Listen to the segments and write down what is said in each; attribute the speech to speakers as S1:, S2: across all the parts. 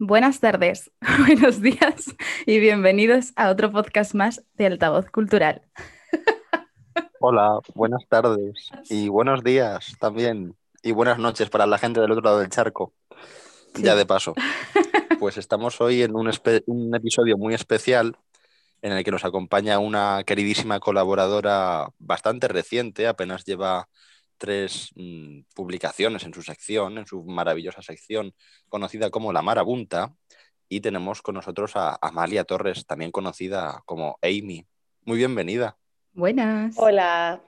S1: Buenas tardes, buenos días y bienvenidos a otro podcast más de Altavoz Cultural.
S2: Hola, buenas tardes y buenos días también y buenas noches para la gente del otro lado del charco. Ya de paso. Pues estamos hoy en un, un episodio muy especial en el que nos acompaña una queridísima colaboradora bastante reciente, apenas lleva tres mm, publicaciones en su sección, en su maravillosa sección conocida como La Marabunta. Y tenemos con nosotros a Amalia Torres, también conocida como Amy. Muy bienvenida.
S1: Buenas.
S3: Hola,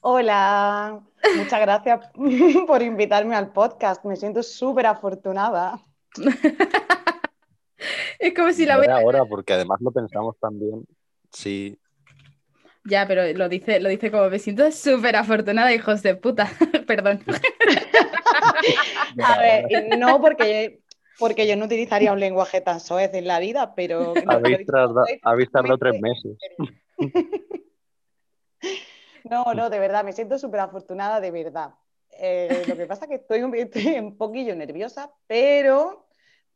S3: hola. Muchas gracias por invitarme al podcast. Me siento súper afortunada.
S1: es como si la
S2: hubiera... ahora, porque además lo pensamos también. Sí,
S1: ya, pero lo dice, lo dice como me siento súper afortunada, hijos de puta. Perdón.
S3: A ver, no porque porque yo no utilizaría un lenguaje tan soez en la vida, pero...
S2: Habéis, tardado tres meses.
S3: No, no, de verdad, me siento súper afortunada, de verdad. Eh, lo que pasa es que estoy un, estoy un poquillo nerviosa, pero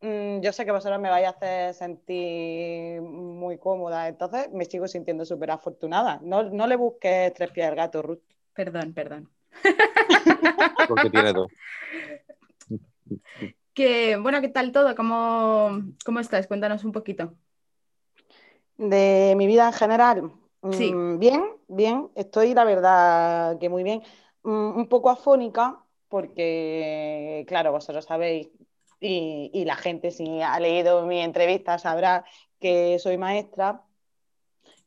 S3: yo sé que vosotros me vais a hacer sentir muy cómoda, entonces me sigo sintiendo súper afortunada. No, le busques tres pies al gato, Ruth.
S1: Perdón, perdón.
S2: Porque tiene dos.
S1: Que, bueno, ¿qué tal todo? ¿Cómo, ¿Cómo estás? Cuéntanos un poquito.
S3: De mi vida en general.
S1: Sí.
S3: Mm, bien, bien. Estoy, la verdad, que muy bien. Mm, un poco afónica, porque, claro, vosotros sabéis y, la gente si ha leído mi entrevista sabrá que soy maestra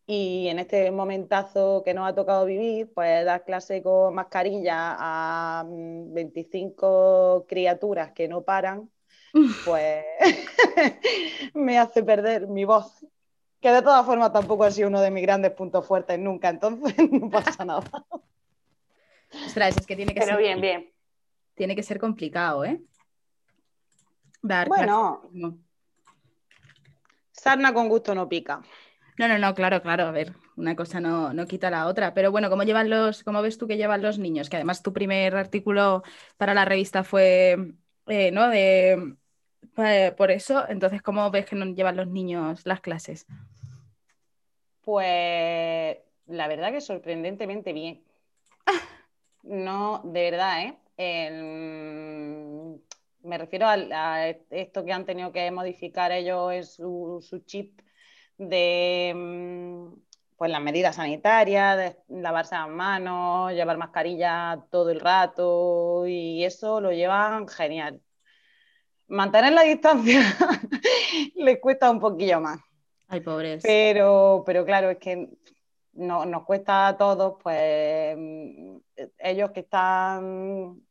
S3: y en este momentazo que nos ha tocado vivir, pues dar clase con mascarilla a 25 mm, criaturas que no paran, pues me hace perder mi voz, que de todas formas tampoco ha sido uno de mis grandes puntos fuertes nunca, entonces no pasa nada.
S1: Ostras, es que tiene que
S3: Pero bien, bien.
S1: Tiene que ser complicado, ¿eh?
S3: Bueno, sarna con gusto no pica.
S1: No, no, no, claro, claro, a ver, una cosa no, quita la otra, pero bueno, ¿cómo llevan los, cómo ves tú que llevan los niños? Que además tu primer artículo para la revista fue, eh, ¿no? De, eh, por eso, entonces, ¿cómo ves que no llevan los niños las clases?
S3: Pues la verdad que sorprendentemente bien. No, de verdad, ¿eh? Me refiero a, esto que han tenido que modificar ellos en su, chip de mm, pues las medidas sanitarias, de lavarse las manos, llevar mascarilla todo el rato y eso lo llevan genial. Mantener la distancia les cuesta un poquillo más.
S1: Ay, pobres.
S3: Pero, pero claro, es que no, nos cuesta a todos, pues mm, ellos que están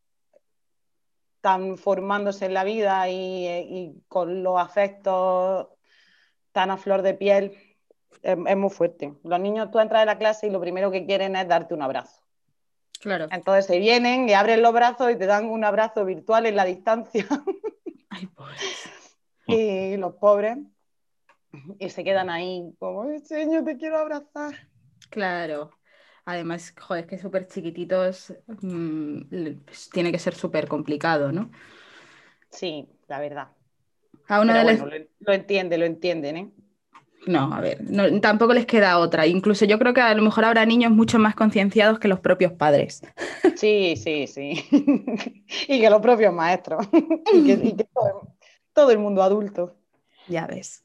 S3: están formándose en la vida y, con los afectos tan a flor de piel, es, muy fuerte. Los niños, tú entras en la clase y lo primero que quieren es darte un abrazo.
S1: Claro.
S3: Entonces se vienen y abren los brazos y te dan un abrazo virtual en la distancia.
S1: Ay, pobres.
S3: Y los pobres. Y se quedan ahí como, señor, te quiero abrazar.
S1: Claro. Además, joder, es que súper chiquititos mm, pues, tiene que ser súper complicado, ¿no?
S3: Sí, la verdad.
S1: A uno
S3: de lo, entiende, lo entienden, ¿eh?
S1: No, a ver, tampoco les queda otra. Incluso yo creo que a lo mejor habrá niños mucho más concienciados que los propios padres.
S3: Sí, sí, sí. y que los propios maestros. y que, todo el mundo adulto.
S1: Ya ves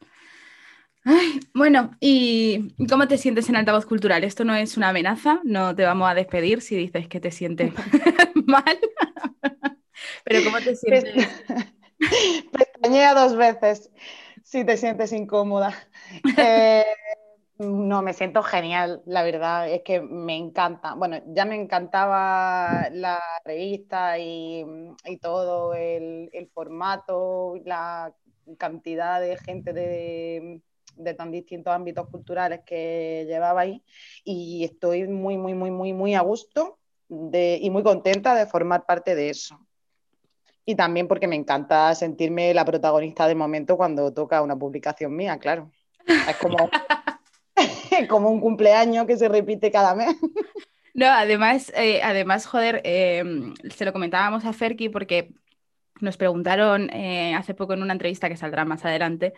S1: bueno, ¿y cómo te sientes en altavoz cultural? Esto no es una amenaza, no te vamos a despedir si dices que te sientes mal. Pero ¿cómo te sientes?
S3: Pestañea dos veces si te sientes incómoda. Eh, no, me siento genial, la verdad, es que me encanta. Bueno, ya me encantaba la revista y, todo, el, el formato, la cantidad de gente de de tan distintos ámbitos culturales que llevaba ahí y estoy muy, muy, muy, muy, muy a gusto de, y muy contenta de formar parte de eso. Y también porque me encanta sentirme la protagonista del momento cuando toca una publicación mía, claro. Es como, como un cumpleaños que se repite cada mes.
S1: No, además, eh, además joder, eh, se lo comentábamos a Ferki porque nos preguntaron eh, hace poco en una entrevista que saldrá más adelante,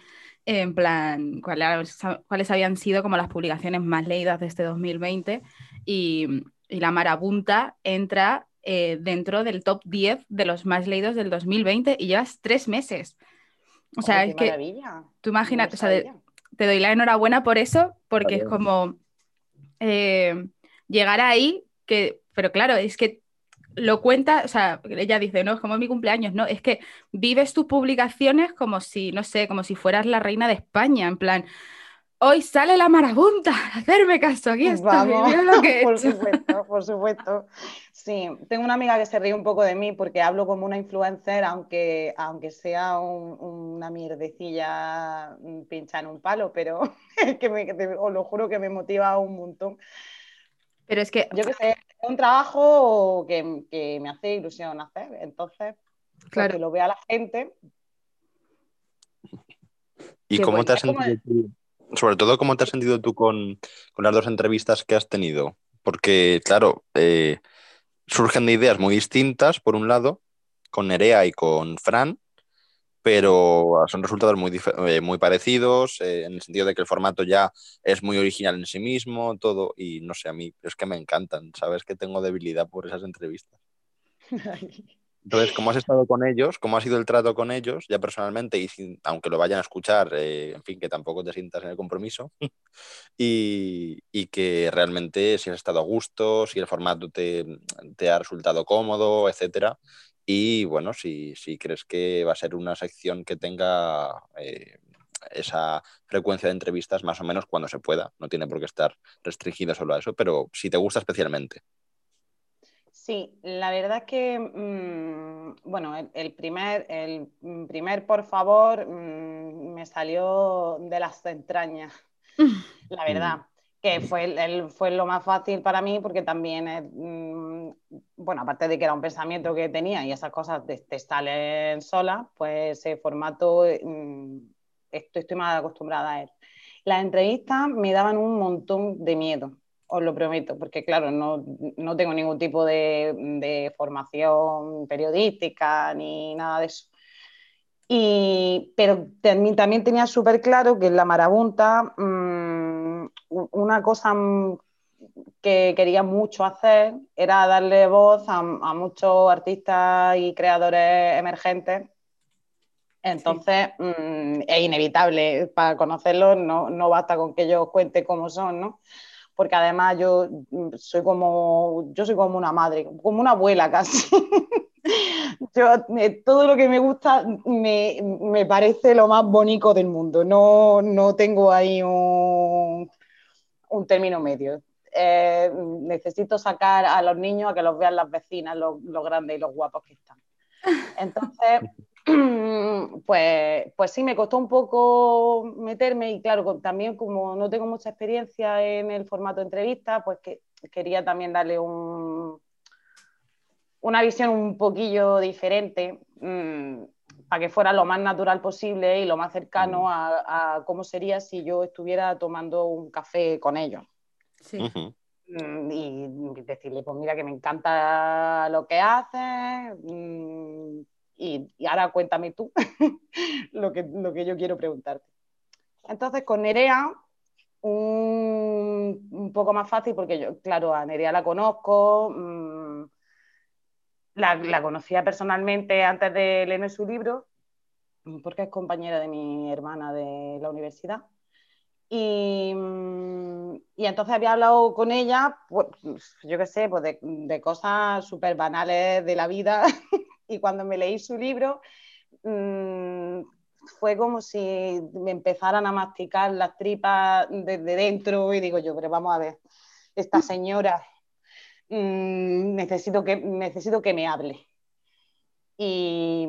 S1: en plan, cuáles, cuáles habían sido como las publicaciones más leídas de este 2020 y, y la marabunta entra eh, dentro del top 10 de los más leídos del 2020 y llevas tres meses. O sea, es que tú imagínate, o sea, te doy la enhorabuena por eso, porque es como eh, llegar ahí, que, pero claro, es que lo cuenta, o sea, ella dice, no, es como mi cumpleaños, no, es que vives tus publicaciones como si, no sé, como si fueras la reina de España, en plan, hoy sale la marabunta, hacerme caso, aquí estoy, lo que
S3: por supuesto, por supuesto. Sí, tengo una amiga que se ríe un poco de mí porque hablo como una influencer, aunque, aunque sea una mierdecilla pincha en un palo, pero que me, os lo juro que me motiva un montón.
S1: Pero es que...
S3: Yo que sé, es un trabajo que, me hace ilusión hacer, entonces, pues, claro. que lo vea la gente.
S2: ¿Y cómo te has sentido tú? Sobre todo, ¿cómo te has sentido tú con, las dos entrevistas que has tenido? Porque, claro, eh, surgen de ideas muy distintas, por un lado, con Nerea y con Fran, pero son resultados muy, eh, muy parecidos, eh, en el sentido de que el formato ya es muy original en sí mismo, todo, y no sé, a mí es que me encantan, sabes que tengo debilidad por esas entrevistas. Entonces, ¿cómo has estado con ellos? ¿Cómo ha sido el trato con ellos ya personalmente? Y aunque lo vayan a escuchar, eh, en fin, que tampoco te sientas en el compromiso. y, que realmente si has estado a gusto, si el formato te, ha resultado cómodo, etcétera. Y bueno, si, si, crees que va a ser una sección que tenga eh, esa frecuencia de entrevistas más o menos cuando se pueda. No tiene por qué estar restringido solo a eso, pero si te gusta especialmente.
S3: Sí, la verdad es que, mm, bueno, el, primer, el primer por favor mm, me salió de las entrañas, la verdad, que fue, fue lo más fácil para mí porque también, mm, bueno, aparte de que era un pensamiento que tenía y esas cosas te, salen solas, pues ese formato estoy, estoy más acostumbrada a él. Las entrevistas me daban un montón de miedo os lo prometo, porque claro, no, no tengo ningún tipo de, de, formación periodística ni nada de eso. Y, pero también tenía súper claro que en la marabunta mm, una cosa que quería mucho hacer era darle voz a, a muchos artistas y creadores emergentes entonces, mm, es inevitable para conocerlos, no, no, basta con que yo cuente cómo son, ¿no? porque además yo mm, soy como, yo soy como una madre, como una abuela casi. yo, eh, todo lo que me gusta me, me, parece lo más bonito del mundo, no, no tengo ahí un, un término medio. Eh, necesito sacar a los niños a que los vean las vecinas, los, los grandes y los guapos que están. Entonces, Pues, pues sí, me costó un poco meterme y claro, también como no tengo mucha experiencia en el formato de entrevista, pues que, quería también darle un, una visión un poquillo diferente mm, para que fuera lo más natural posible y lo más cercano mm. a, cómo sería si yo estuviera tomando un café con ellos. Sí. Mm, y decirle, pues mira que me encanta lo que haces y, ahora cuéntame tú lo, que, lo que yo quiero preguntarte. Entonces, con Nerea, un, poco más fácil, porque yo, claro, a Nerea la conozco, mm, la, conocía personalmente antes de leer su libro, porque es compañera de mi hermana de la universidad. Y, mm, y, entonces había hablado con ella, pues, yo qué sé, pues de, cosas súper banales de la vida y cuando me leí su libro mmm, fue como si me empezaran a masticar las tripas desde dentro y digo yo, pero vamos a ver, esta señora mmm, necesito, que, necesito que me hable. Y,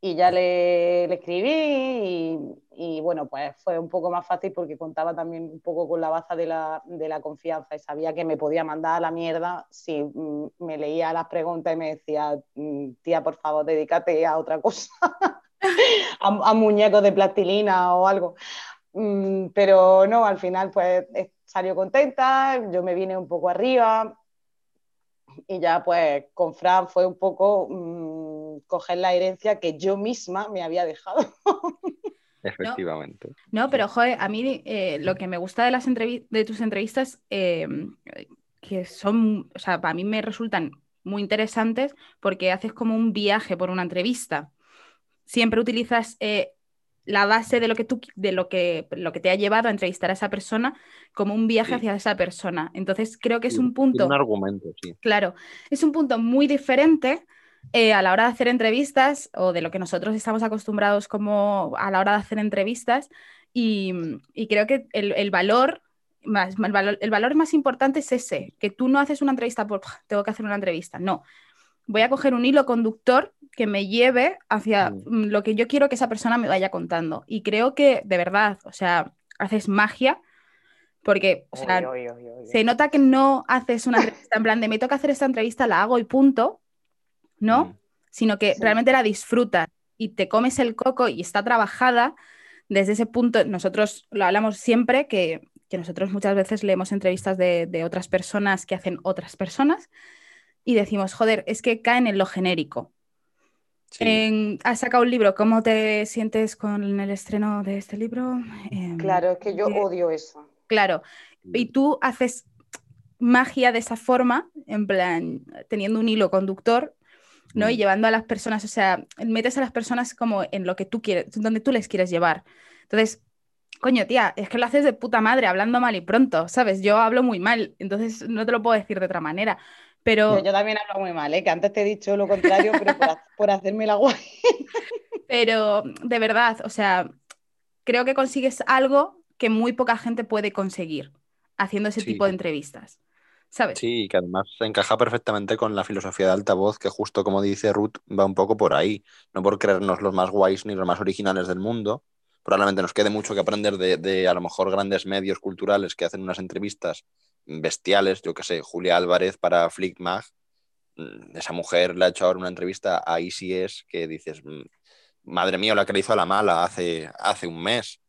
S3: y ya le, le escribí y, y, bueno, pues fue un poco más fácil porque contaba también un poco con la baza de la, de la confianza y sabía que me podía mandar a la mierda si mm, me leía las preguntas y me decía, mm, tía, por favor, dedícate a otra cosa, a, muñecos de plastilina o algo. Mm, pero no, al final pues salió contenta, yo me vine un poco arriba y ya pues con Fran fue un poco coger la herencia que yo misma me había dejado.
S2: Efectivamente.
S1: No, pero joder, a mí eh, lo que me gusta de, las de tus entrevistas, eh, que son, o sea, para mí me resultan muy interesantes porque haces como un viaje por una entrevista. Siempre utilizas eh, la base de lo que tú, de lo que, lo que te ha llevado a entrevistar a esa persona como un viaje hacia esa persona. Entonces creo que es un punto.
S2: un argumento, sí.
S1: Claro, es un punto muy diferente eh, a la hora de hacer entrevistas o de lo que nosotros estamos acostumbrados como a la hora de hacer entrevistas. Y, creo que el, valor más, el, valor, el valor más importante es ese, que tú no haces una entrevista por, tengo que hacer una entrevista, no. Voy a coger un hilo conductor que me lleve hacia mm. Mm, lo que yo quiero que esa persona me vaya contando. Y creo que, de verdad, o sea, haces magia, porque, o sea, se nota que no haces una entrevista en plan de me toca hacer esta entrevista, la hago y punto, ¿no? Mm. Sino que realmente la disfrutas y te comes el coco y está trabajada desde ese punto. Nosotros lo hablamos siempre que, nosotros muchas veces leemos entrevistas de, de otras personas que hacen otras personas y decimos, joder, es que caen en lo genérico has sacado un libro, ¿cómo te sientes con el estreno de este libro?
S3: Em, claro, es que yo odio eso.
S1: Claro, y tú haces magia de esa forma, en plan, teniendo un hilo conductor, ¿no? Y llevando a las personas, o sea, metes a las personas como en lo que tú quieres, donde tú les quieres llevar. Entonces, coño, tía, es que lo haces de puta madre, hablando mal y pronto, ¿sabes? Yo hablo muy mal, entonces no te lo puedo decir de otra manera. Pero...
S3: Yo, también hablo muy mal, ¿eh? que antes te he dicho lo contrario, pero por, hacerme la guay.
S1: pero de verdad, o sea, creo que consigues algo que muy poca gente puede conseguir haciendo ese tipo de entrevistas. ¿Sabes?
S2: Sí, que además se encaja perfectamente con la filosofía de altavoz, que justo como dice Ruth, va un poco por ahí. No por creernos los más guays ni los más originales del mundo. Probablemente nos quede mucho que aprender de, de a lo mejor grandes medios culturales que hacen unas entrevistas bestiales, yo que sé, Julia Álvarez para Flickmag, mm, esa mujer le ha hecho ahora una entrevista a ICS que dices, mm, madre mía, la que le hizo a la mala hace, hace un mes.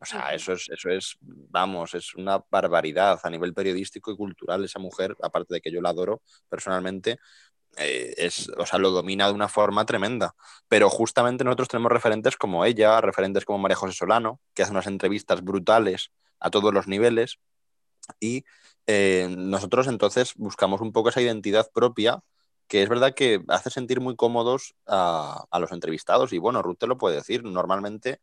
S2: O sea, eso es, eso es, vamos, es una barbaridad a nivel periodístico y cultural. Esa mujer, aparte de que yo la adoro personalmente, eh, es, o sea, lo domina de una forma tremenda. Pero justamente nosotros tenemos referentes como ella, referentes como María José Solano, que hace unas entrevistas brutales a todos los niveles. Y eh, nosotros entonces buscamos un poco esa identidad propia que es verdad que hace sentir muy cómodos a, los entrevistados y bueno, Ruth te lo puede decir, normalmente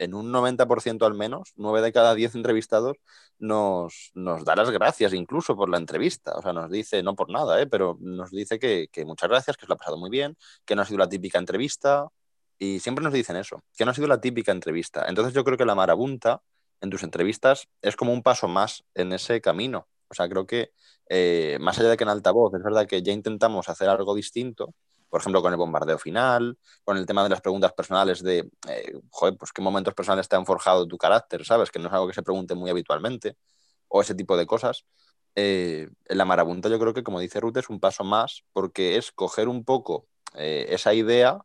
S2: en un 90% al menos, 9 de cada 10 entrevistados nos, nos, da las gracias incluso por la entrevista. O sea, nos dice, no por nada, ¿eh? pero nos dice que, que, muchas gracias, que os lo ha pasado muy bien, que no ha sido la típica entrevista. Y siempre nos dicen eso, que no ha sido la típica entrevista. Entonces yo creo que la marabunta en tus entrevistas es como un paso más en ese camino. O sea, creo que eh, más allá de que en altavoz, es verdad que ya intentamos hacer algo distinto, por ejemplo, con el bombardeo final, con el tema de las preguntas personales de, eh, joder, pues qué momentos personales te han forjado tu carácter, ¿sabes? Que no es algo que se pregunte muy habitualmente, o ese tipo de cosas. Eh, la marabunta yo creo que, como dice Ruth, es un paso más porque es coger un poco esa idea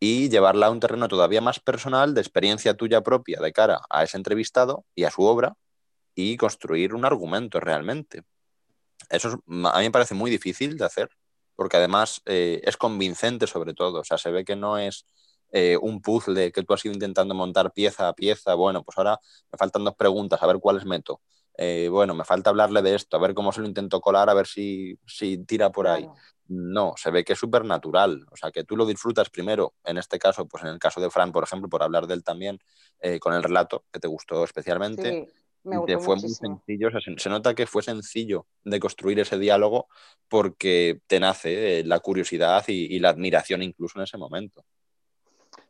S2: y llevarla a un terreno todavía más personal de experiencia tuya propia de cara a ese entrevistado y a su obra y construir un argumento realmente. Eso a mí me parece muy difícil de hacer, porque además eh, es convincente sobre todo, o sea, se ve que no es eh, un puzzle que tú has ido intentando montar pieza a pieza, bueno, pues ahora me faltan dos preguntas, a ver cuáles meto. Eh, bueno, me falta hablarle de esto, a ver cómo se lo intento colar, a ver si, si tira por ahí. No, se ve que es súper natural, o sea, que tú lo disfrutas primero, en este caso, pues en el caso de Fran, por ejemplo, por hablar de él también, con el relato, que te gustó especialmente, fue muy sencillo, se, nota que fue sencillo de construir ese diálogo porque te nace eh, la curiosidad y, la admiración incluso en ese momento.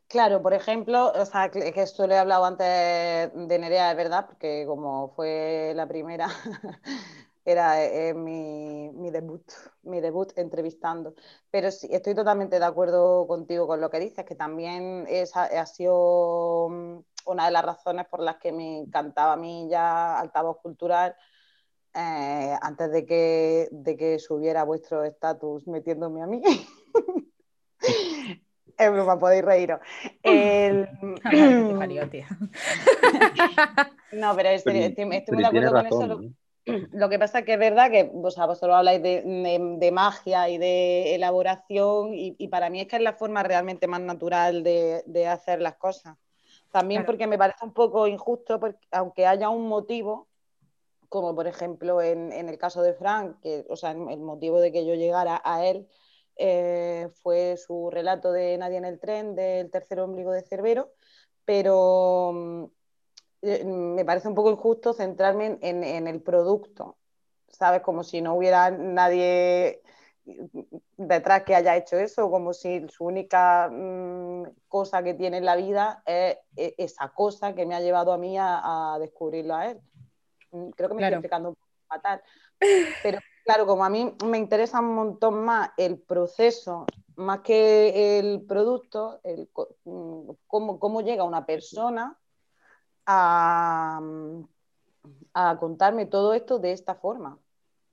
S3: Claro, por ejemplo, o sea, que, esto le he hablado antes de Nerea, es verdad, porque como fue la primera, era eh, mi, debut, mi debut entrevistando. Pero sí, estoy totalmente de acuerdo contigo con lo que dices, que también ha sido mm, una de las razones por las que me encantaba a mí ya altavoz cultural, eh, antes de que, de que subiera vuestro estatus metiéndome a mí. es broma, podéis reíros. no, pero estoy, muy de acuerdo con eso. Lo que pasa es que es verdad que vosotros habláis de, magia y de elaboración y, para mí es que es la forma realmente más natural de, hacer las cosas. También porque me parece un poco injusto, porque aunque haya un motivo, como por ejemplo en, el caso de Frank, que, o sea, el motivo de que yo llegara a él eh, fue su relato de Nadie en el tren, del tercer ombligo de Cerbero, pero eh, me parece un poco injusto centrarme en, el producto, ¿sabes? Como si no hubiera nadie detrás que haya hecho eso, como si su única mm, cosa que tiene en la vida es, esa cosa que me ha llevado a mí a, descubrirlo a él. Mm, creo que me estoy explicando un poco fatal. Pero claro, como a mí me interesa un montón más el proceso, más que el producto, el, mm, cómo, cómo llega una persona a, contarme todo esto de esta forma.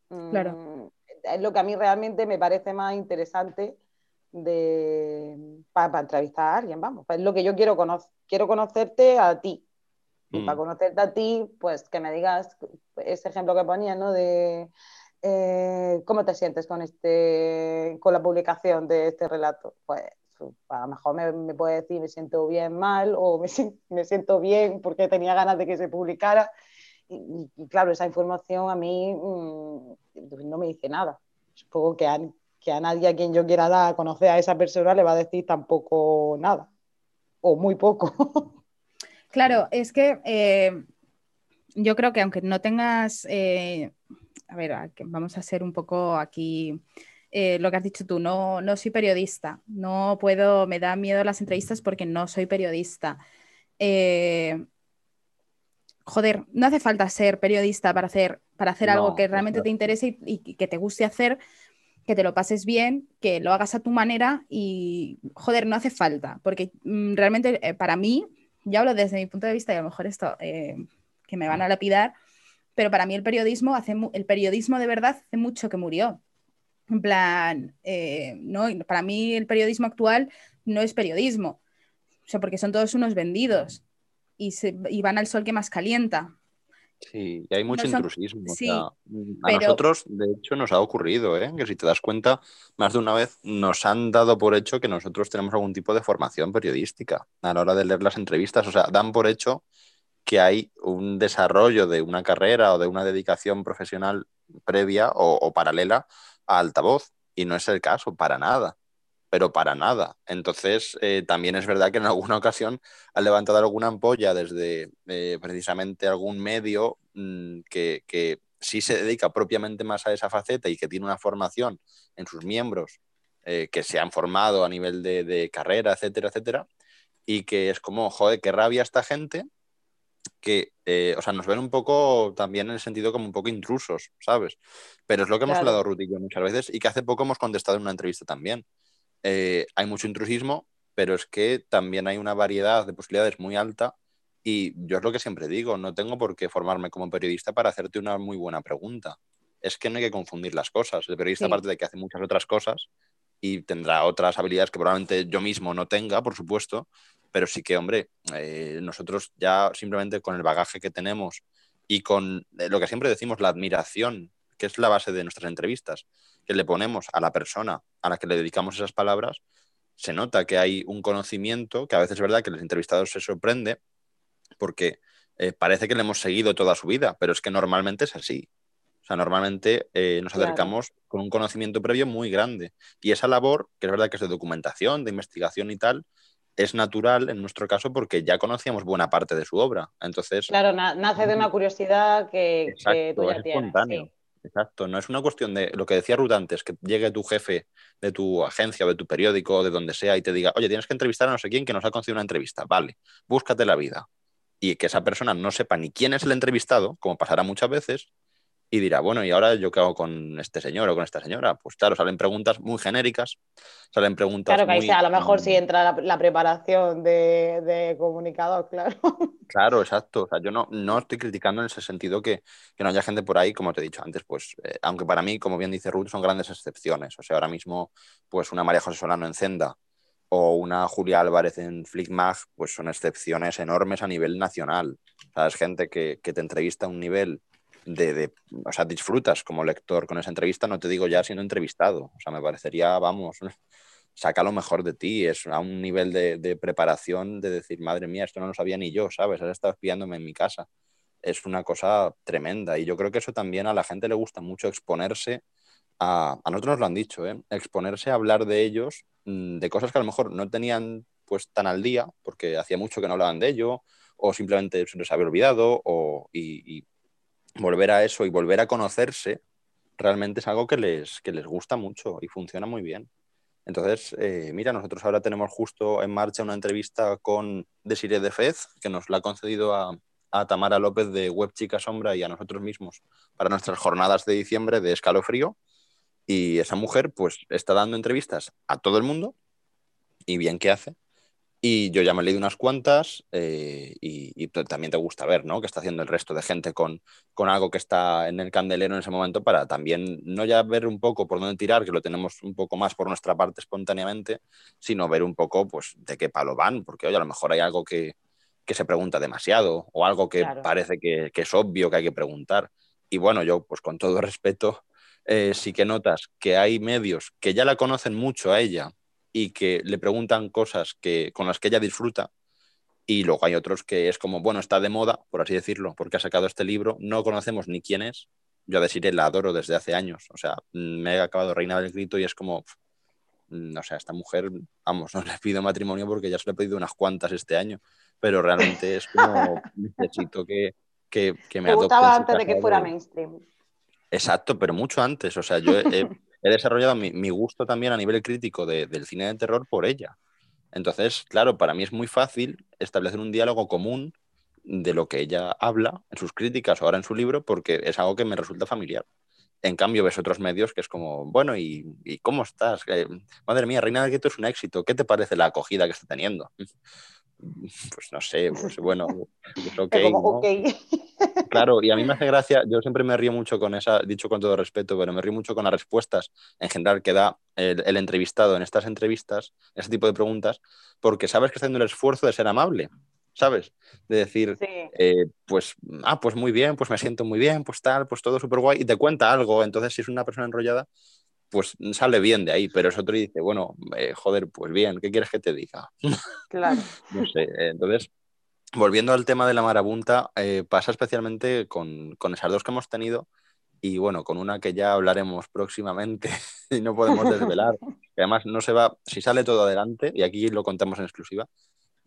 S1: Claro.
S3: Mm, es lo que a mí realmente me parece más interesante de, para, entrevistar a alguien, vamos. Es lo que yo quiero conocer. Quiero conocerte a ti. Y para mm. conocerte a ti, pues que me digas ese ejemplo que ponía, ¿no? De eh, cómo te sientes con este, con la publicación de este relato. Pues a lo mejor me, puede decir me siento bien, mal, o me, siento bien porque tenía ganas de que se publicara. Y, claro, esa información a mí mm, no me dice nada. Supongo que a, que a nadie a quien yo quiera dar a conocer a esa persona le va a decir tampoco nada, o muy poco.
S1: Claro, es que eh, yo creo que aunque no tengas, eh, a ver, vamos a ser un poco aquí eh, lo que has dicho tú, no, no soy periodista, no puedo, me da miedo las entrevistas porque no soy periodista. Eh, joder, no hace falta ser periodista para hacer, para hacer algo que realmente te interese y, que te guste hacer, que te lo pases bien, que lo hagas a tu manera y, joder, no hace falta, porque mm, realmente eh, para mí, ya hablo desde mi punto de vista y a lo mejor esto que me van a lapidar, pero para mí el periodismo, hace, el periodismo de verdad hace mucho que murió. En plan, eh, no, para mí el periodismo actual no es periodismo, o sea, porque son todos unos vendidos y, se, van al sol que más calienta.
S2: Sí, y hay mucho intrusismo. a nosotros, de hecho, nos ha ocurrido, ¿eh? que si te das cuenta, más de una vez nos han dado por hecho que nosotros tenemos algún tipo de formación periodística a la hora de leer las entrevistas. O sea, dan por hecho que hay un desarrollo de una carrera o de una dedicación profesional previa o paralela altavoz y no es el caso, para nada, pero para nada. Entonces, eh, también es verdad que en alguna ocasión ha levantado alguna ampolla desde eh, precisamente algún medio mm, que, que sí se dedica propiamente más a esa faceta y que tiene una formación en sus miembros eh, que se han formado a nivel de, de, carrera, etcétera, etcétera, y que es como, joder, qué rabia esta gente que, eh, o sea, nos ven un poco también en el sentido como un poco intrusos, ¿sabes? Pero es lo que hemos hablado y yo muchas veces y que hace poco hemos contestado en una entrevista también. Eh, hay mucho intrusismo, pero es que también hay una variedad de posibilidades muy alta y yo es lo que siempre digo, no tengo por qué formarme como periodista para hacerte una muy buena pregunta. Es que no hay que confundir las cosas. El periodista, aparte de que hace muchas otras cosas y tendrá otras habilidades que probablemente yo mismo no tenga, por supuesto, pero sí que, hombre, eh, nosotros ya simplemente con el bagaje que tenemos y con eh, lo que siempre decimos, la admiración, que es la base de nuestras entrevistas, que le ponemos a la persona a la que le dedicamos esas palabras, se nota que hay un conocimiento que a veces es verdad que los entrevistados se sorprende porque eh, parece que le hemos seguido toda su vida, pero es que normalmente es así. O sea, normalmente nos acercamos con un conocimiento previo muy grande. Y esa labor, que es verdad que es de documentación, de investigación y tal, es natural en nuestro caso porque ya conocíamos buena parte de su obra. Entonces,
S3: claro, nace de una curiosidad que, tú ya es Espontáneo.
S2: Exacto, no es una cuestión de lo que decía Ruth antes, que llegue tu jefe de tu agencia o de tu periódico o de donde sea y te diga, oye, tienes que entrevistar a no sé quién que nos ha concedido una entrevista. Vale, búscate la vida. Y que esa persona no sepa ni quién es el entrevistado, como pasará muchas veces, y dirá, bueno, ¿y ahora yo qué hago con este señor o con esta señora? Pues claro, salen preguntas muy genéricas, salen preguntas.
S3: Claro que ahí sea, a lo mejor sí entra la, preparación de, comunicador, claro.
S2: Claro, exacto. O sea, yo no, no estoy criticando en ese sentido que, no haya gente por ahí, como te he dicho antes, pues, eh, aunque para mí, como bien dice Ruth, son grandes excepciones. O sea, ahora mismo, pues una María José Solano en Zenda o una Julia Álvarez en Flickmag, pues son excepciones enormes a nivel nacional. O sea, es gente que, que te entrevista a un nivel de, o sea, disfrutas como lector con esa entrevista, no te digo ya siendo entrevistado. O sea, me parecería, vamos, saca lo mejor de ti, es a un nivel de, preparación de decir, madre mía, esto no lo sabía ni yo, ¿sabes? Has estado espiándome en mi casa. Es una cosa tremenda y yo creo que eso también a la gente le gusta mucho exponerse a, a nosotros nos lo han dicho, ¿eh? exponerse a hablar de ellos, mm, de cosas que a lo mejor no tenían pues tan al día, porque hacía mucho que no hablaban de ello, o simplemente se les había olvidado, o, volver a eso y volver a conocerse, realmente es algo que les, que les gusta mucho y funciona muy bien. Entonces, eh, mira, nosotros ahora tenemos justo en marcha una entrevista con Desiree de Fez, que nos la ha concedido a, a Tamara López de Web Chica Sombra y a nosotros mismos para nuestras jornadas de diciembre de escalofrío. Y esa mujer, pues, está dando entrevistas a todo el mundo y bien que hace. Y yo ya me he leído unas cuantas eh, y, también te gusta ver, ¿no? Que está haciendo el resto de gente con, con, algo que está en el candelero en ese momento para también no ya ver un poco por dónde tirar, que lo tenemos un poco más por nuestra parte espontáneamente, sino ver un poco, pues, de qué palo van, porque, oye, a lo mejor hay algo que, que se pregunta demasiado o algo que parece que, que, es obvio que hay que preguntar. Y bueno, yo, pues con todo respeto, eh, sí que notas que hay medios que ya la conocen mucho a ella y que le preguntan cosas que, con las que ella disfruta. Y luego hay otros que es como, bueno, está de moda, por así decirlo, porque ha sacado este libro, no conocemos ni quién es. Yo a decir, la adoro desde hace años. O sea, me he acabado Reina del Grito y es como, no sé, esta mujer, vamos, no le pido matrimonio porque ya se le he pedido unas cuantas este año, pero realmente es como, necesito que, que, que me
S3: adopte. gustaba antes de que fuera mainstream.
S2: Exacto, pero mucho antes. O sea, yo he, he desarrollado mi, gusto también a nivel crítico del cine de terror por ella. Entonces, claro, para mí es muy fácil establecer un diálogo común de lo que ella habla en sus críticas o ahora en su libro, porque es algo que me resulta familiar. En cambio, ves otros medios que es como, bueno, ¿y, cómo estás? Eh, madre mía, Reina del Gueto es un éxito. ¿Qué te parece la acogida que está teniendo? Pues no sé, pues bueno, pues okay, Claro, y a mí me hace gracia, yo siempre me río mucho con esa, dicho con todo respeto, pero me río mucho con las respuestas en general que da el, entrevistado en estas entrevistas, ese tipo de preguntas, porque sabes que está haciendo el esfuerzo de ser amable, ¿sabes? De decir, eh, pues, ah, pues muy bien, pues me siento muy bien, pues tal, pues todo súper guay, y te cuenta algo, entonces si es una persona enrollada, pues sale bien de ahí, pero es otro y dice, bueno, eh, joder, pues bien, ¿qué quieres que te diga?
S3: Claro.
S2: no sé, entonces volviendo al tema de la marabunta, eh, pasa especialmente con, esas dos que hemos tenido y bueno, con una que ya hablaremos próximamente y no podemos desvelar. además no se va, si sale todo adelante, y aquí lo contamos en exclusiva,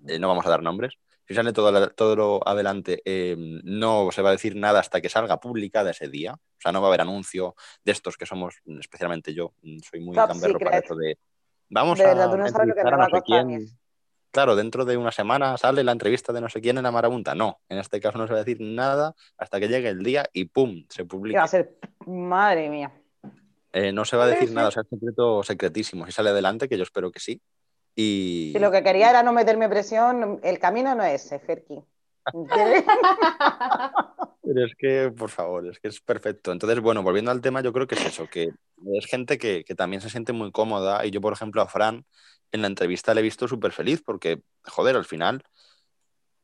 S2: eh, no vamos a dar nombres, si sale todo, todo lo adelante, eh, no se va a decir nada hasta que salga publicada ese día. O sea, no va a haber anuncio de estos que somos, especialmente yo, soy muy gamberro para eso de... Vamos a entrevistar a no sé quién claro, dentro de una semana sale la entrevista de no sé quién en la marabunta. No, en este caso no se va a decir nada hasta que llegue el día y ¡pum! se publica.
S3: Va a ser, madre mía.
S2: Eh, no se va a decir nada, o sea, es secreto secretísimo. Si sale adelante, que yo espero que sí. Y...
S3: Si lo que quería era no meterme presión, el camino no es ese, Ferki.
S2: Es que, por favor, es que es perfecto. Entonces, bueno, volviendo al tema, yo creo que es eso, que es gente que, que también se siente muy cómoda. Y yo, por ejemplo, a Fran, en la entrevista le he visto súper feliz porque, joder, al final,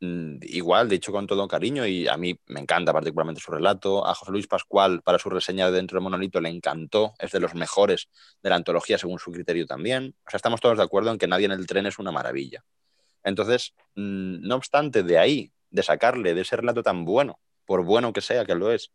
S2: mm, igual, dicho con todo cariño, y a mí me encanta particularmente su relato, a José Luis Pascual para su reseña de Dentro del Monolito le encantó, es de los mejores de la antología según su criterio también. O sea, estamos todos de acuerdo en que nadie en el tren es una maravilla. Entonces, mm, no obstante, de ahí, de sacarle de ese relato tan bueno, por bueno que sea que lo es,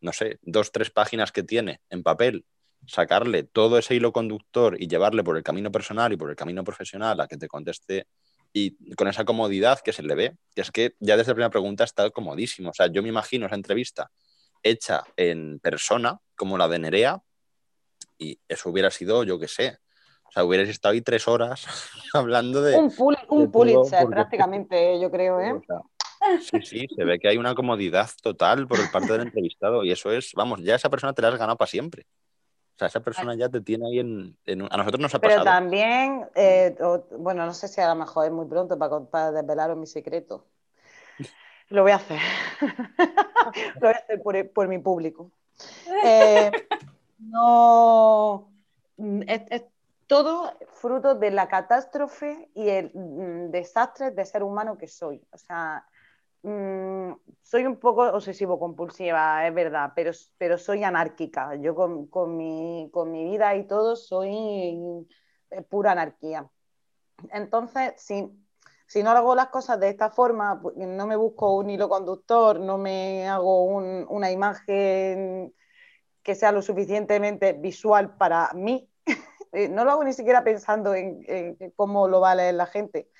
S2: no sé, dos, tres páginas que tiene en papel sacarle todo ese hilo conductor y llevarle por el camino personal y por el camino profesional a que te conteste y con esa comodidad que se le ve, que es que ya desde la primera pregunta está comodísimo. O sea, yo me imagino esa entrevista hecha en persona, como la de Nerea, y eso hubiera sido, yo qué sé, o sea, hubieras estado ahí tres horas hablando de...
S3: Un, un Pulitzer prácticamente, yo creo, ¿eh?
S2: Sí, sí, se ve que hay una comodidad total por el parte del entrevistado y eso es, vamos, ya esa persona te la has ganado para siempre sea, esa persona ya te tiene ahí en, A nosotros nos ha pasado.
S3: Pero también, eh, bueno, no sé si a lo mejor es muy pronto para, para desvelaros mi secreto. Lo voy a hacer. lo voy a hacer por, mi público. Eh, no. Es, todo fruto de la catástrofe y el mm, desastre de ser humano que soy. O sea, mm, soy un poco obsesivo-compulsiva, es verdad, pero, pero soy anárquica. Yo con, con, mi, con mi vida y todo soy eh, pura anarquía. Entonces, si, si no hago las cosas de esta forma, pues, no me busco un hilo conductor, no me hago un, una imagen que sea lo suficientemente visual para mí, eh, no lo hago ni siquiera pensando en, en, cómo lo va la gente.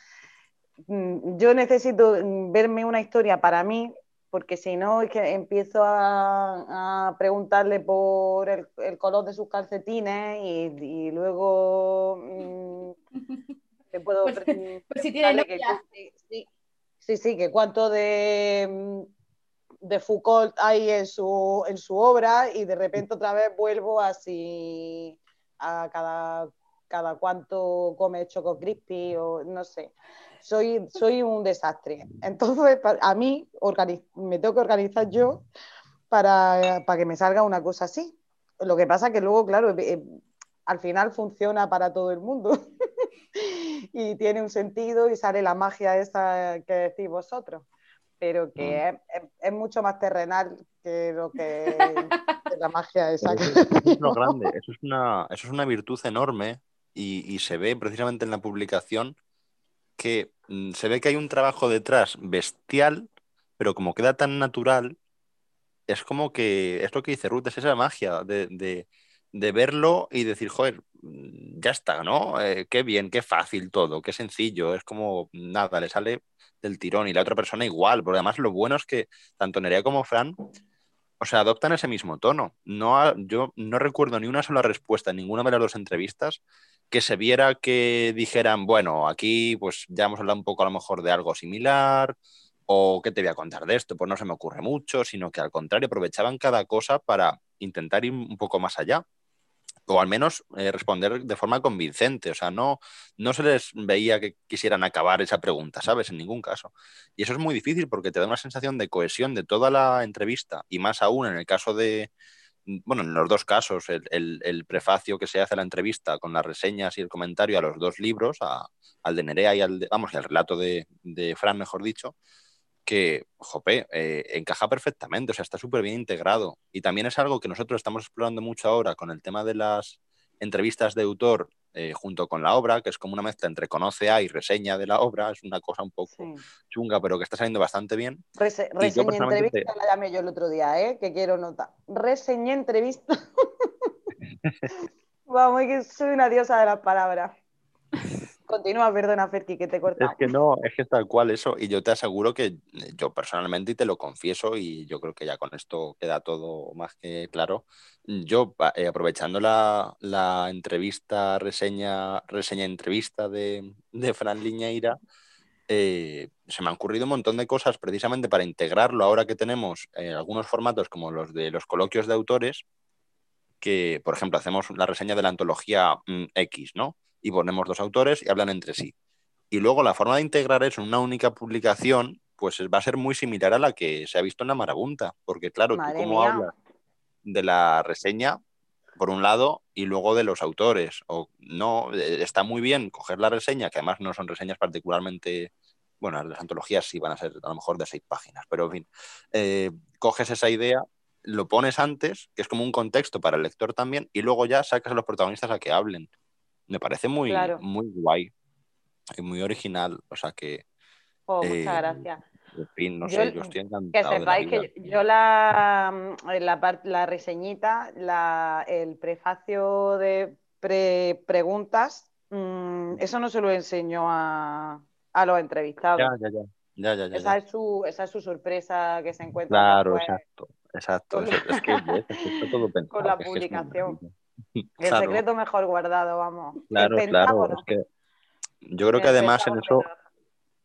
S3: Mm, yo necesito verme una historia para mí, porque si no es que empiezo a, a preguntarle por el, el, color de sus calcetines y, y luego mmm, te puedo
S1: pues, pues si tiene
S3: que, sí, sí, sí, que cuánto de, de Foucault hay en su, en su obra y de repente otra vez vuelvo así a cada, cada cuánto come Choco Crispy o no sé soy, soy un desastre. Entonces, a mí me tengo que organizar yo para, para, que me salga una cosa así. Lo que pasa que luego, claro, eh, al final funciona para todo el mundo y tiene un sentido y sale la magia esa que decís vosotros, pero que mm. es, es, es, mucho más terrenal que lo que la magia esa.
S2: Eso, eso, es lo grande, eso es una, eso es una virtud enorme y, se ve precisamente en la publicación que mm, se ve que hay un trabajo detrás bestial, pero como queda tan natural, es como que es lo que dice Ruth, es esa magia de, de, de verlo y decir, joder, mm, ya está, ¿no? Eh, qué bien, qué fácil todo, qué sencillo, es como nada, le sale del tirón y la otra persona igual, porque además lo bueno es que tanto Nerea como Fran, o sea, adoptan ese mismo tono. No, yo no recuerdo ni una sola respuesta en ninguna de las dos entrevistas que se viera que dijeran, bueno, aquí pues ya hemos hablado un poco a lo mejor de algo similar, o qué te voy a contar de esto, pues no se me ocurre mucho, sino que al contrario aprovechaban cada cosa para intentar ir un poco más allá o al menos eh, responder de forma convincente. O sea, no, no se les veía que quisieran acabar esa pregunta, ¿sabes? En ningún caso. Y eso es muy difícil porque te da una sensación de cohesión de toda la entrevista y más aún en el caso de, bueno, en los dos casos, el, el, el, prefacio que se hace a la entrevista con las reseñas y el comentario a los dos libros, al de Nerea y al de, vamos, al relato de, de Fran, mejor dicho, que, jope, eh, encaja perfectamente, o sea, está súper bien integrado. Y también es algo que nosotros estamos explorando mucho ahora con el tema de las entrevistas de autor eh, junto con la obra, que es como una mezcla entre conoce a y reseña de la obra, es una cosa un poco sí. chunga, pero que está saliendo bastante bien.
S3: Rese reseña entrevista te... la llamé yo el otro día, ¿eh? que quiero notar. Reseñé entrevista. Vamos, que soy una diosa de las palabras. Continúa, perdona, Ferki, que te he cortado.
S2: Es que no, es que es tal cual eso, y yo te aseguro que yo personalmente, y te lo confieso, y yo creo que ya con esto queda todo más que claro, yo eh, aprovechando la, la, entrevista, reseña, reseña entrevista de, de Fran Liñeira, eh, se me han ocurrido un montón de cosas precisamente para integrarlo ahora que tenemos eh, algunos formatos como los de los coloquios de autores, que, por ejemplo, hacemos la reseña de la antología mm, X, ¿no? Y ponemos dos autores y hablan entre sí. Y luego la forma de integrar eso en una única publicación, pues va a ser muy similar a la que se ha visto en la Marabunta, porque claro, Madre tú cómo hablas de la reseña, por un lado, y luego de los autores, o no, eh, está muy bien coger la reseña, que además no son reseñas particularmente, bueno, las antologías sí van a ser a lo mejor de seis páginas, pero en fin, eh, coges esa idea, lo pones antes, que es como un contexto para el lector también, y luego ya sacas a los protagonistas a que hablen. Me parece muy, claro. muy guay y muy original. O sea que.
S3: Oh, eh, muchas gracias.
S2: En fin, no yo, sé, yo estoy encantado.
S3: Que sepáis que yo la, la, la reseñita, la, el prefacio de pre preguntas, mmm, eso no se lo enseño a, a los entrevistados.
S2: Ya, ya, ya. Ya, ya, ya,
S3: esa, es su, esa es su sorpresa que se encuentra.
S2: Claro, después. exacto. Exacto. Es, es, que, es, que está todo pensado.
S3: Con la publicación. El claro. secreto mejor guardado, vamos.
S2: Claro, claro. Es que yo creo que además en eso,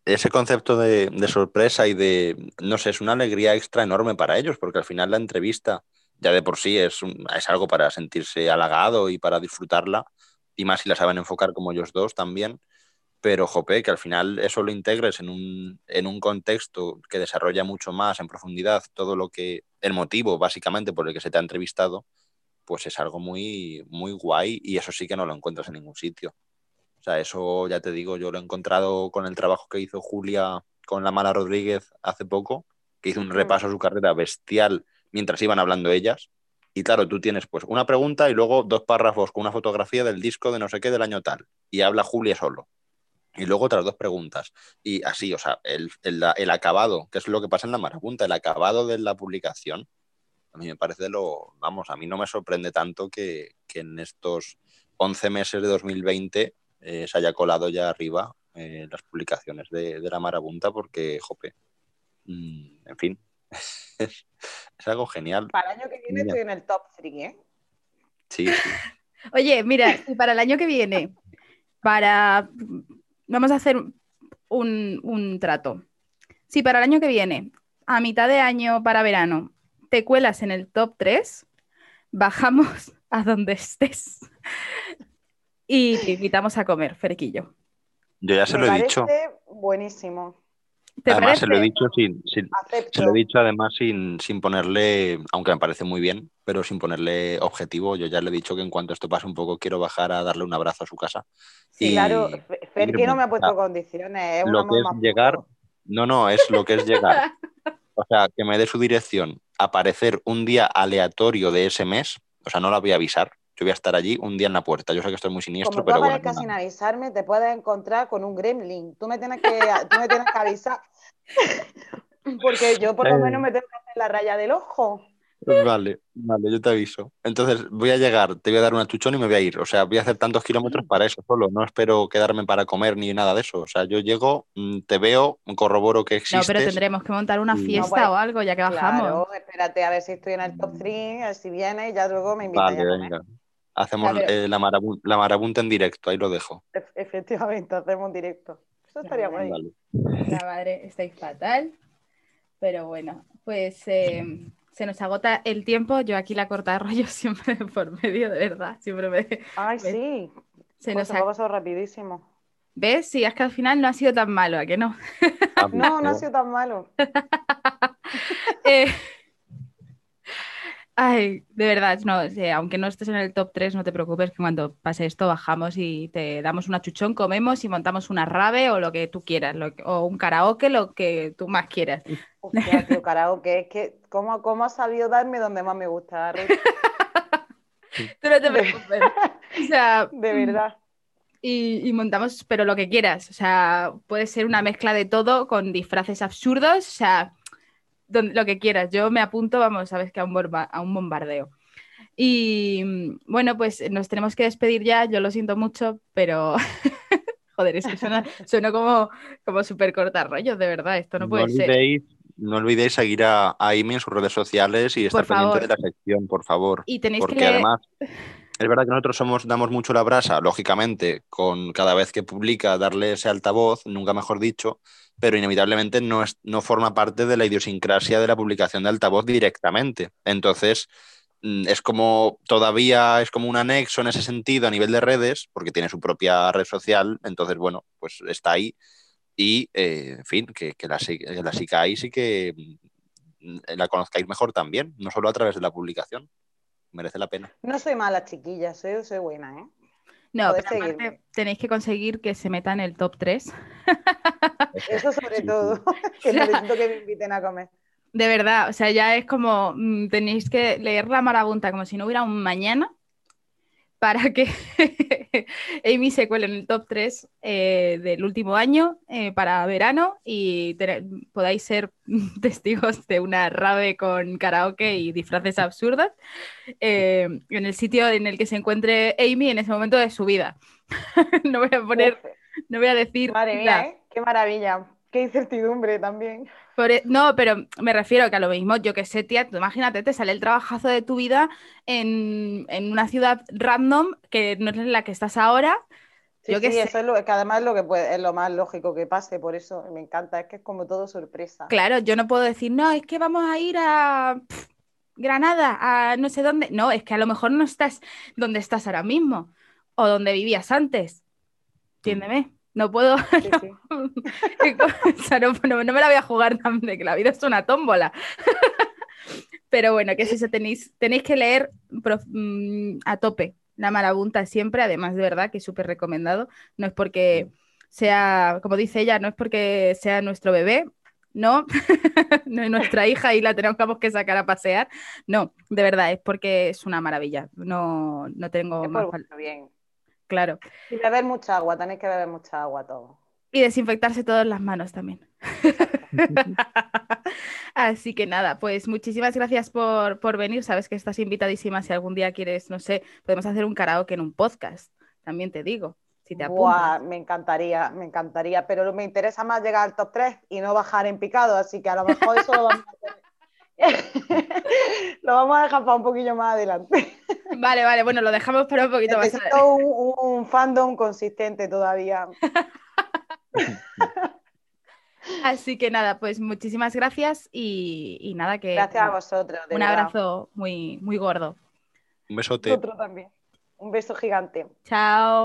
S2: ese concepto de, de, sorpresa y de, no sé, es una alegría extra enorme para ellos, porque al final la entrevista ya de por sí es, un, es algo para sentirse halagado y para disfrutarla, y más si la saben enfocar como ellos dos también. Pero, jope, que al final eso lo integres en un, en un contexto que desarrolla mucho más en profundidad todo lo que, el motivo básicamente por el que se te ha entrevistado, pues es algo muy, muy guay y eso sí que no lo encuentras en ningún sitio. O sea, eso ya te digo, yo lo he encontrado con el trabajo que hizo Julia con la Mala Rodríguez hace poco, que hizo un repaso a su carrera bestial mientras iban hablando ellas. Y claro, tú tienes pues una pregunta y luego dos párrafos con una fotografía del disco de no sé qué del año tal. Y habla Julia solo. Y luego otras dos preguntas. Y así, o sea, el, el- el acabado, que es lo que pasa en la marabunta, el acabado de la publicación, a mí me parece lo, vamos, a mí no me sorprende tanto que, que en estos 11 meses de 2020 eh, se haya colado ya arriba eh, las publicaciones de, de la marabunta porque, jope, mm, en fin, es, es algo genial.
S3: Para el año que viene
S2: Mira.
S3: estoy en el top 3, ¿eh?
S2: Sí, sí.
S1: Oye, mira, si para el año que viene, para. Vamos a hacer un, un trato. Si para el año que viene, a mitad de año para verano, te cuelas en el top 3, bajamos a donde estés y te invitamos a comer, Ferquillo.
S2: Yo ya se
S3: Me
S2: lo he
S3: parece
S2: dicho.
S3: buenísimo.
S1: ¿Te
S2: Además, se lo he
S1: parece?
S2: dicho sin, se lo he dicho además sin, sin ponerle, aunque me parece muy bien, pero sin ponerle objetivo. Yo ya le he dicho que en cuanto esto pase un poco, quiero bajar a darle un abrazo a su casa.
S3: Sí,
S2: Y-
S3: claro, Fe- Fer que no me ha puesto condiciones. Es
S2: lo que es llegar, no, no, es lo que es llegar. O sea, que me dé su dirección, aparecer un día aleatorio de ese mes, o sea, no la voy a avisar. Yo voy a estar allí un día en la puerta. Yo sé que estoy muy siniestro,
S3: Como
S2: pero bueno. no,
S3: sin avisarme, te puedes encontrar con un gremlin. Tú me tienes que, tú me tienes que avisar. Porque yo por lo menos me tengo que hacer la raya del ojo.
S2: Vale, vale, yo te aviso. Entonces voy a llegar, te voy a dar una chuchón y me voy a ir. O sea, voy a hacer tantos kilómetros para eso solo. No espero quedarme para comer ni nada de eso. O sea, yo llego, mm, te veo, corroboro que
S1: No,
S2: existes.
S1: pero tendremos que montar una.
S2: No,
S1: fiesta
S3: pues,
S1: o algo ya que bajamos.
S3: Claro, espérate a ver si estoy en el top 3, a ver si viene y ya luego me invitan
S2: Vale,
S3: a
S2: venga. Hacemos eh, la, marabun- la marabunta en directo, ahí lo dejo.
S3: Ef- Efectivamente, hacemos un directo. Eso estaría guay.
S2: Vale.
S1: La madre, estáis fatal. Pero bueno, pues eh, se nos agota el tiempo. Yo aquí la corta de rollo siempre por medio, de verdad. Siempre me.
S3: Ay,
S1: ¿Ves?
S3: sí.
S1: Se
S3: Pues
S1: nos
S3: se me ha pasado rapidísimo.
S1: ¿Ves? Sí, es que al final no ha sido tan malo, ¿a que no?
S2: ¿Has
S3: No, no ha sido tan malo.
S1: Eh, Ay, de verdad, no, aunque no estés en el top 3, no te preocupes que cuando pase esto bajamos y te damos una chuchón, comemos y montamos una rave o lo que tú quieras, lo que- o un karaoke, lo que tú más quieras.
S3: Hostia, tío, karaoke, es que ¿cómo, cómo has sabido darme donde más me gusta?
S1: Tú no te preocupes. O sea,
S3: De verdad.
S1: y, y montamos, pero lo que quieras. O sea, puede ser una mezcla de todo con disfraces absurdos, o sea, donde- lo que quieras. Yo me apunto, vamos, sabes que a un, borba- a un bombardeo. Y mm, bueno, pues nos tenemos que despedir ya. Yo lo siento mucho, pero joder, es que suena, suena como, como súper corta rollos, de verdad. Esto no
S2: No
S1: puede ser.
S2: olvidéis, no olvidéis seguir a, a Amy en sus redes sociales y estar pendiente de la sección, por favor.
S1: Y tenéis que
S2: Porque
S1: leer.
S2: además, es verdad que nosotros somos, damos mucho la brasa, lógicamente, con cada vez que publica darle ese altavoz, nunca mejor dicho, pero inevitablemente no, es, no forma parte de la idiosincrasia de la publicación de altavoz directamente. Entonces, mm, es como todavía es como un anexo en ese sentido a nivel de redes, porque tiene su propia red social, entonces, bueno, pues está ahí. Y, eh, en fin, que, la, que la y que mm, la conozcáis mejor también, no solo a través de la publicación. Merece la pena.
S3: No soy mala, chiquilla, soy, soy buena, ¿eh?
S1: No, pero aparte tenéis que conseguir que se meta en el top 3.
S3: Eso sobre todo, que necesito que me inviten a comer.
S1: De verdad, o sea, ya es como mm, tenéis que leer la marabunta como si no hubiera un mañana para que Amy se cuele en el top 3 eh, del último año eh, para verano y podáis ser testigos de una rave con karaoke y disfraces absurdos eh, en el sitio en el que se encuentre Amy en ese momento de su vida. no voy a poner, no voy a decir
S3: madre. Qué maravilla. Qué incertidumbre también.
S1: Por e- no, pero me refiero que a lo mismo, yo que sé, tía, tú imagínate, te sale el trabajazo de tu vida en, en una ciudad random que no es en la que estás ahora.
S3: Sí,
S1: Yo
S3: sí,
S1: sé.
S3: eso es lo que además es lo que puede, es lo más lógico que pase, por eso me encanta, es que es como todo sorpresa.
S1: Claro, yo no puedo decir, no, es que vamos a ir a Granada, a no sé dónde. No, es que a lo mejor no estás donde estás ahora mismo o donde vivías antes. Entiéndeme. No puedo,
S3: Sí, sí.
S1: o sea, no, no- no me la voy a jugar tan de que la vida es una tómbola. Pero bueno, que es eso, tenéis, tenéis que leer prof- mm, a tope la marabunta siempre, además de verdad que es súper recomendado. No es porque sea, como dice ella, no es porque sea nuestro bebé, no, no es nuestra hija y la tenemos que sacar a pasear. No, de verdad, es porque es una maravilla. No, no tengo más.
S3: bien.
S1: Claro.
S3: Y beber mucha agua, tenéis que beber mucha agua todo.
S1: Y desinfectarse todas las manos también. Así que nada, pues muchísimas gracias por, por, venir. Sabes que estás invitadísima si algún día quieres, no sé, podemos hacer un karaoke en un podcast, también te digo. Si te
S3: me encantaría, me encantaría, pero me interesa más llegar al top 3 y no bajar en picado, así que a lo mejor eso lo vamos a lo vamos a dejar para un poquillo más adelante.
S1: Vale, vale, bueno, lo dejamos para un poquito
S3: más adelante. Un, un fandom consistente todavía.
S1: Así que nada, pues muchísimas gracias y, nada, que.
S3: Gracias a vosotros.
S1: un abrazo muy, muy gordo.
S2: Un besote.
S3: Otro también. Un beso gigante.
S1: Chao.